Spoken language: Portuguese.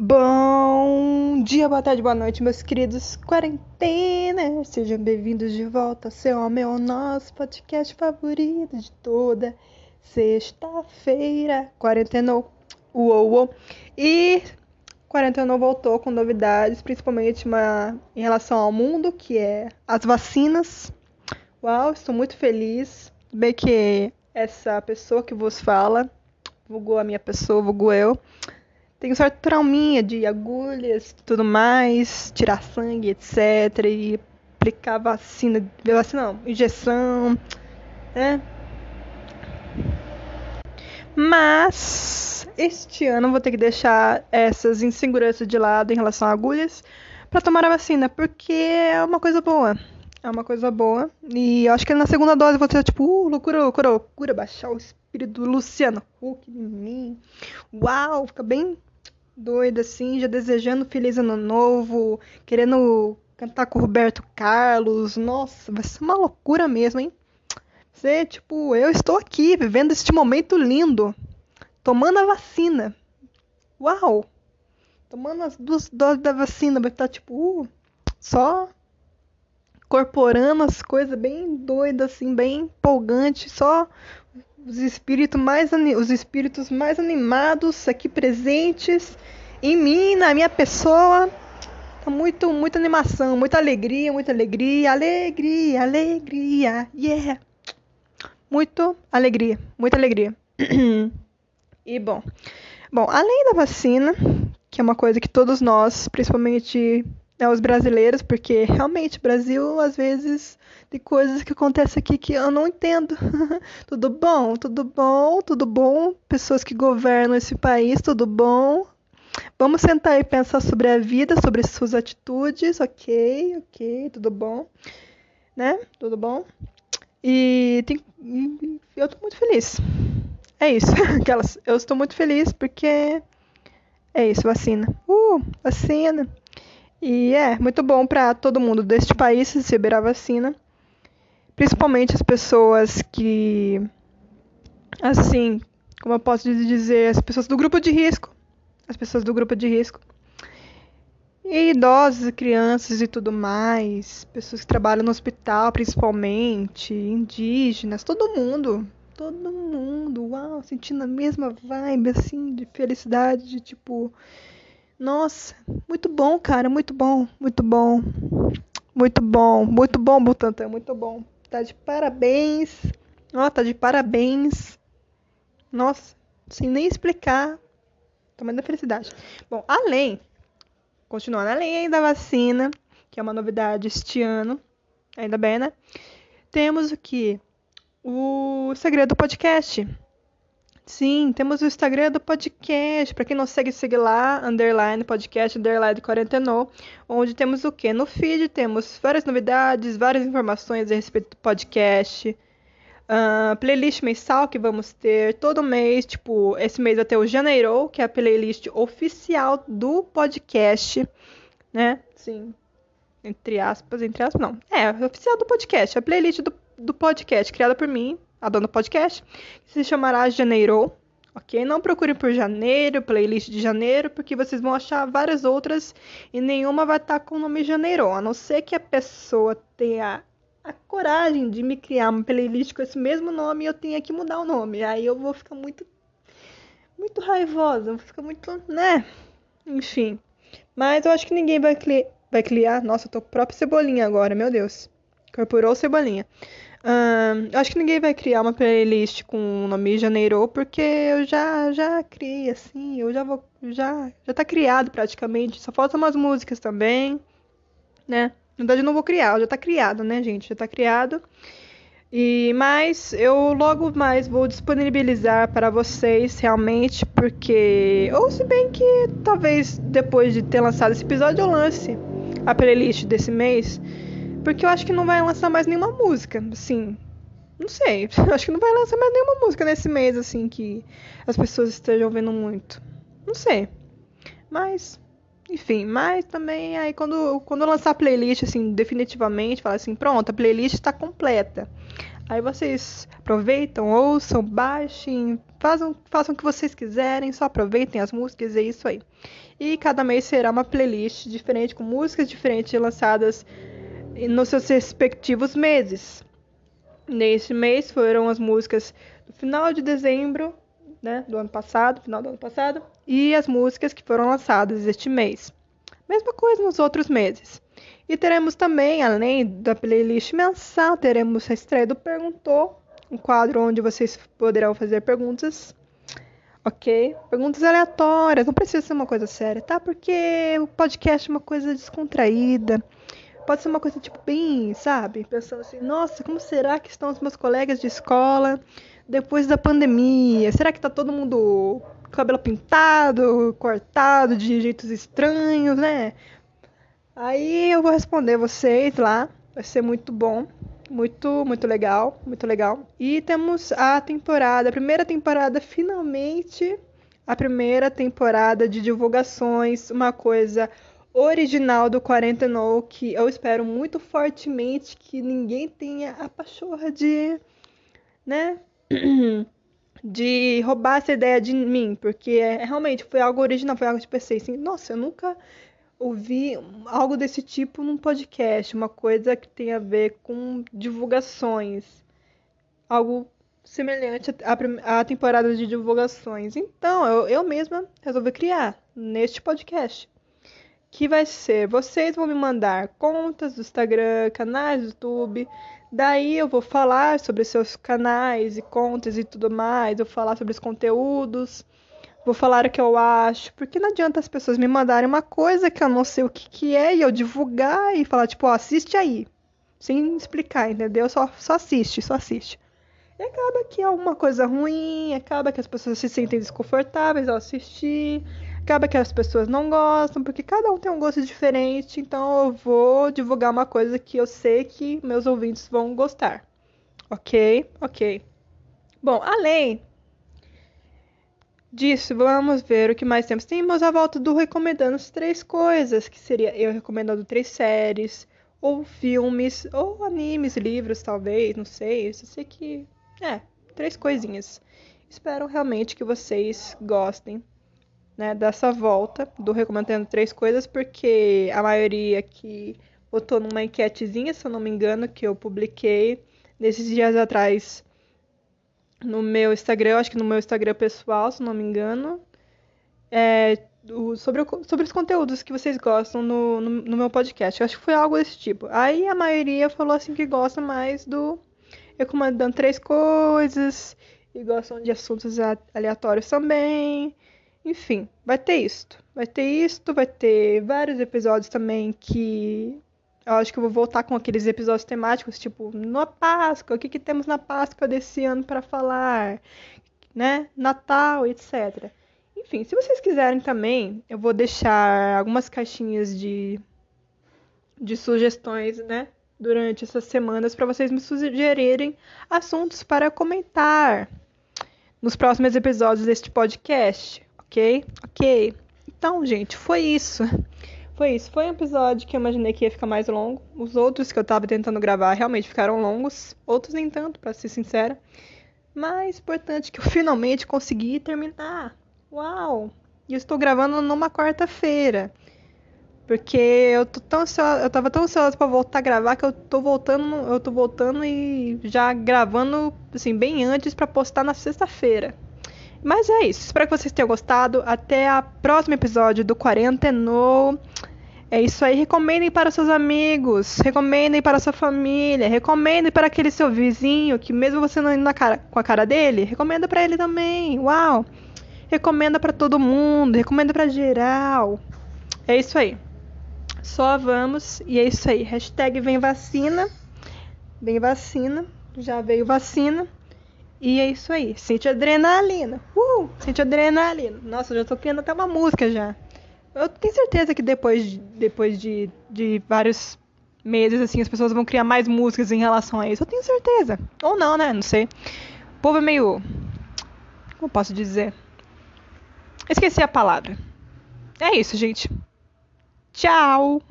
Bom dia, boa tarde, boa noite, meus queridos quarentena. Sejam bem-vindos de volta ao seu meu nosso podcast favorito de toda sexta-feira. Quarentenou, uou, uou. E quarentenou voltou com novidades, principalmente uma, em relação ao mundo, que é as vacinas. Uau, estou muito feliz. Bem que essa pessoa que vos fala, vulgou a minha pessoa, vulgou eu tem um certo trauminha de agulhas tudo mais, tirar sangue, etc. E aplicar vacina, vacina não, injeção, né? Mas este ano vou ter que deixar essas inseguranças de lado em relação a agulhas para tomar a vacina, porque é uma coisa boa. É uma coisa boa. E eu acho que na segunda dose vou ter tipo, uh, loucura, loucura, loucura, baixar o espírito do Luciano Huck em mim. Uau, fica bem doida, assim, já desejando feliz ano novo, querendo cantar com o Roberto Carlos. Nossa, vai ser uma loucura mesmo, hein? Você, tipo, eu estou aqui vivendo este momento lindo, tomando a vacina. Uau! Tomando as duas doses da vacina, vai estar, tipo, uh, só incorporando as coisas bem doidas, assim, bem empolgante, só os espíritos mais os espíritos mais animados aqui presentes em mim, na minha pessoa. Tá muito, muita animação, muita alegria, muita alegria, alegria, alegria, yeah. Muito alegria, muita alegria. e bom, bom, além da vacina, que é uma coisa que todos nós, principalmente né, os brasileiros, porque realmente o Brasil às vezes tem coisas que acontecem aqui que eu não entendo. tudo bom, tudo bom, tudo bom. Pessoas que governam esse país, tudo bom. Vamos sentar e pensar sobre a vida, sobre suas atitudes, ok, ok, tudo bom, né? Tudo bom. E tem, eu estou muito feliz. É isso. Aquelas, eu estou muito feliz porque é isso, vacina. Uh, vacina. E é muito bom para todo mundo deste país receber a vacina, principalmente as pessoas que, assim, como eu posso dizer, as pessoas do grupo de risco, as pessoas do grupo de risco, e idosos, crianças e tudo mais, pessoas que trabalham no hospital, principalmente, indígenas, todo mundo, todo mundo, uau, sentindo a mesma vibe, assim, de felicidade, de tipo nossa, muito bom, cara, muito bom, muito bom. Muito bom, muito bom, Butantan, muito bom. Tá de parabéns. Ó, tá de parabéns. Nossa, sem nem explicar. Tamanho da felicidade. Bom, além, continuando, além da vacina, que é uma novidade este ano, ainda bem, né? Temos o que? O segredo do podcast. Sim, temos o Instagram do podcast. Para quem não segue, segue lá, underline podcast, underline quarentena, onde temos o quê? No feed temos várias novidades, várias informações a respeito do podcast. Uh, playlist mensal que vamos ter todo mês, tipo, esse mês ter o Janeiro, que é a playlist oficial do podcast, né? Sim. Entre aspas, entre aspas, não. É, oficial do podcast, a playlist do, do podcast, criada por mim, a dona podcast, que se chamará Janeiro, ok? Não procure por janeiro, playlist de janeiro, porque vocês vão achar várias outras e nenhuma vai estar com o nome Janeiro, a não ser que a pessoa tenha a coragem de me criar uma playlist com esse mesmo nome e eu tenha que mudar o nome. Aí eu vou ficar muito muito raivosa, vou ficar muito, né? Enfim. Mas eu acho que ninguém vai, cli vai criar. Nossa, eu tô próprio cebolinha agora, meu Deus. Incorporou cebolinha. Uh, acho que ninguém vai criar uma playlist com o nome Janeiro, porque eu já já criei assim, eu já vou já já tá criado praticamente, só faltam umas músicas também, né? Na verdade eu não vou criar, já tá criado, né, gente? Já tá criado. E mas eu logo mais vou disponibilizar para vocês realmente, porque ou se bem que talvez depois de ter lançado esse episódio eu lance a playlist desse mês porque eu acho que não vai lançar mais nenhuma música, assim. Não sei. Acho que não vai lançar mais nenhuma música nesse mês, assim, que as pessoas estejam ouvindo muito. Não sei. Mas, enfim, mas também aí quando, quando lançar a playlist, assim, definitivamente, falar assim, pronto, a playlist está completa. Aí vocês aproveitam, ouçam, baixem, Façam, façam o que vocês quiserem, só aproveitem as músicas, é isso aí. E cada mês será uma playlist diferente, com músicas diferentes lançadas nos seus respectivos meses. Neste mês foram as músicas do final de dezembro, né, do ano passado, final do ano passado, e as músicas que foram lançadas este mês. Mesma coisa nos outros meses. E teremos também, além da playlist mensal, teremos a estreia do Perguntou, um quadro onde vocês poderão fazer perguntas. Ok? Perguntas aleatórias, não precisa ser uma coisa séria, tá? Porque o podcast é uma coisa descontraída. Pode ser uma coisa tipo bem, sabe? Pensando assim, nossa, como será que estão os meus colegas de escola depois da pandemia? Será que tá todo mundo com cabelo pintado, cortado de jeitos estranhos, né? Aí eu vou responder vocês lá. Vai ser muito bom. Muito, muito legal, muito legal. E temos a temporada, a primeira temporada, finalmente, a primeira temporada de divulgações, uma coisa original do Quarentenou que eu espero muito fortemente que ninguém tenha a pachorra de, né, de roubar essa ideia de mim, porque é, realmente foi algo original, foi algo que eu pensei assim, nossa, eu nunca ouvi algo desse tipo num podcast, uma coisa que tem a ver com divulgações, algo semelhante à, à temporada de divulgações. Então, eu, eu mesma resolvi criar neste podcast, que vai ser, vocês vão me mandar contas do Instagram, canais do YouTube, daí eu vou falar sobre seus canais e contas e tudo mais, vou falar sobre os conteúdos, vou falar o que eu acho, porque não adianta as pessoas me mandarem uma coisa que eu não sei o que, que é e eu divulgar e falar, tipo, assiste aí. Sem explicar, entendeu? Só, só assiste, só assiste. E acaba que é uma coisa ruim, acaba que as pessoas se sentem desconfortáveis ao assistir, acaba que as pessoas não gostam, porque cada um tem um gosto diferente, então eu vou divulgar uma coisa que eu sei que meus ouvintes vão gostar. Ok? Ok. Bom, além disso, vamos ver o que mais temos. Temos a volta do recomendando as três coisas, que seria eu recomendando três séries, ou filmes, ou animes, livros, talvez, não sei. Eu sei que. É, três coisinhas. Espero realmente que vocês gostem né, dessa volta do Recomendando Três Coisas, porque a maioria que votou numa enquetezinha, se eu não me engano, que eu publiquei nesses dias atrás no meu Instagram, acho que no meu Instagram pessoal, se não me engano, é, o, sobre, o, sobre os conteúdos que vocês gostam no, no, no, meu podcast. Eu acho que foi algo desse tipo. Aí a maioria falou assim que gosta mais do Recomendando Três Coisas e gostam de assuntos aleatórios também. Enfim, vai ter isto. Vai ter isto, vai ter vários episódios também que eu acho que eu vou voltar com aqueles episódios temáticos, tipo, na Páscoa, o que, que temos na Páscoa desse ano para falar, né? Natal, etc. Enfim, se vocês quiserem também, eu vou deixar algumas caixinhas de, de sugestões, né? Durante essas semanas para vocês me sugerirem assuntos para comentar nos próximos episódios deste podcast, ok? Ok. Então, gente, foi isso. Foi isso. Foi um episódio que eu imaginei que ia ficar mais longo. Os outros que eu tava tentando gravar realmente ficaram longos. Outros nem tanto, para ser sincera. Mas importante que eu finalmente consegui terminar. Uau! E eu estou gravando numa quarta-feira. Porque eu tô tão ansiosa, eu tava tão ansiosa para voltar a gravar que eu tô voltando, eu tô voltando e já gravando assim bem antes para postar na sexta-feira. Mas é isso. Espero que vocês tenham gostado. Até o próximo episódio do Quarenteno. É isso aí. Recomendem para seus amigos. Recomendem para sua família. Recomendem para aquele seu vizinho que, mesmo você não indo na cara, com a cara dele, recomenda para ele também. Uau! Recomenda para todo mundo. Recomenda para geral. É isso aí. Só vamos. E é isso aí. Hashtag vem vacina. Vem vacina. Já veio vacina. E é isso aí. Sente adrenalina. Uh! Sente adrenalina. Nossa, já tô criando até uma música já. Eu tenho certeza que depois, de, depois de, de vários meses, assim, as pessoas vão criar mais músicas em relação a isso. Eu tenho certeza. Ou não, né? Não sei. O povo é meio. Como posso dizer? Esqueci a palavra. É isso, gente. Tchau!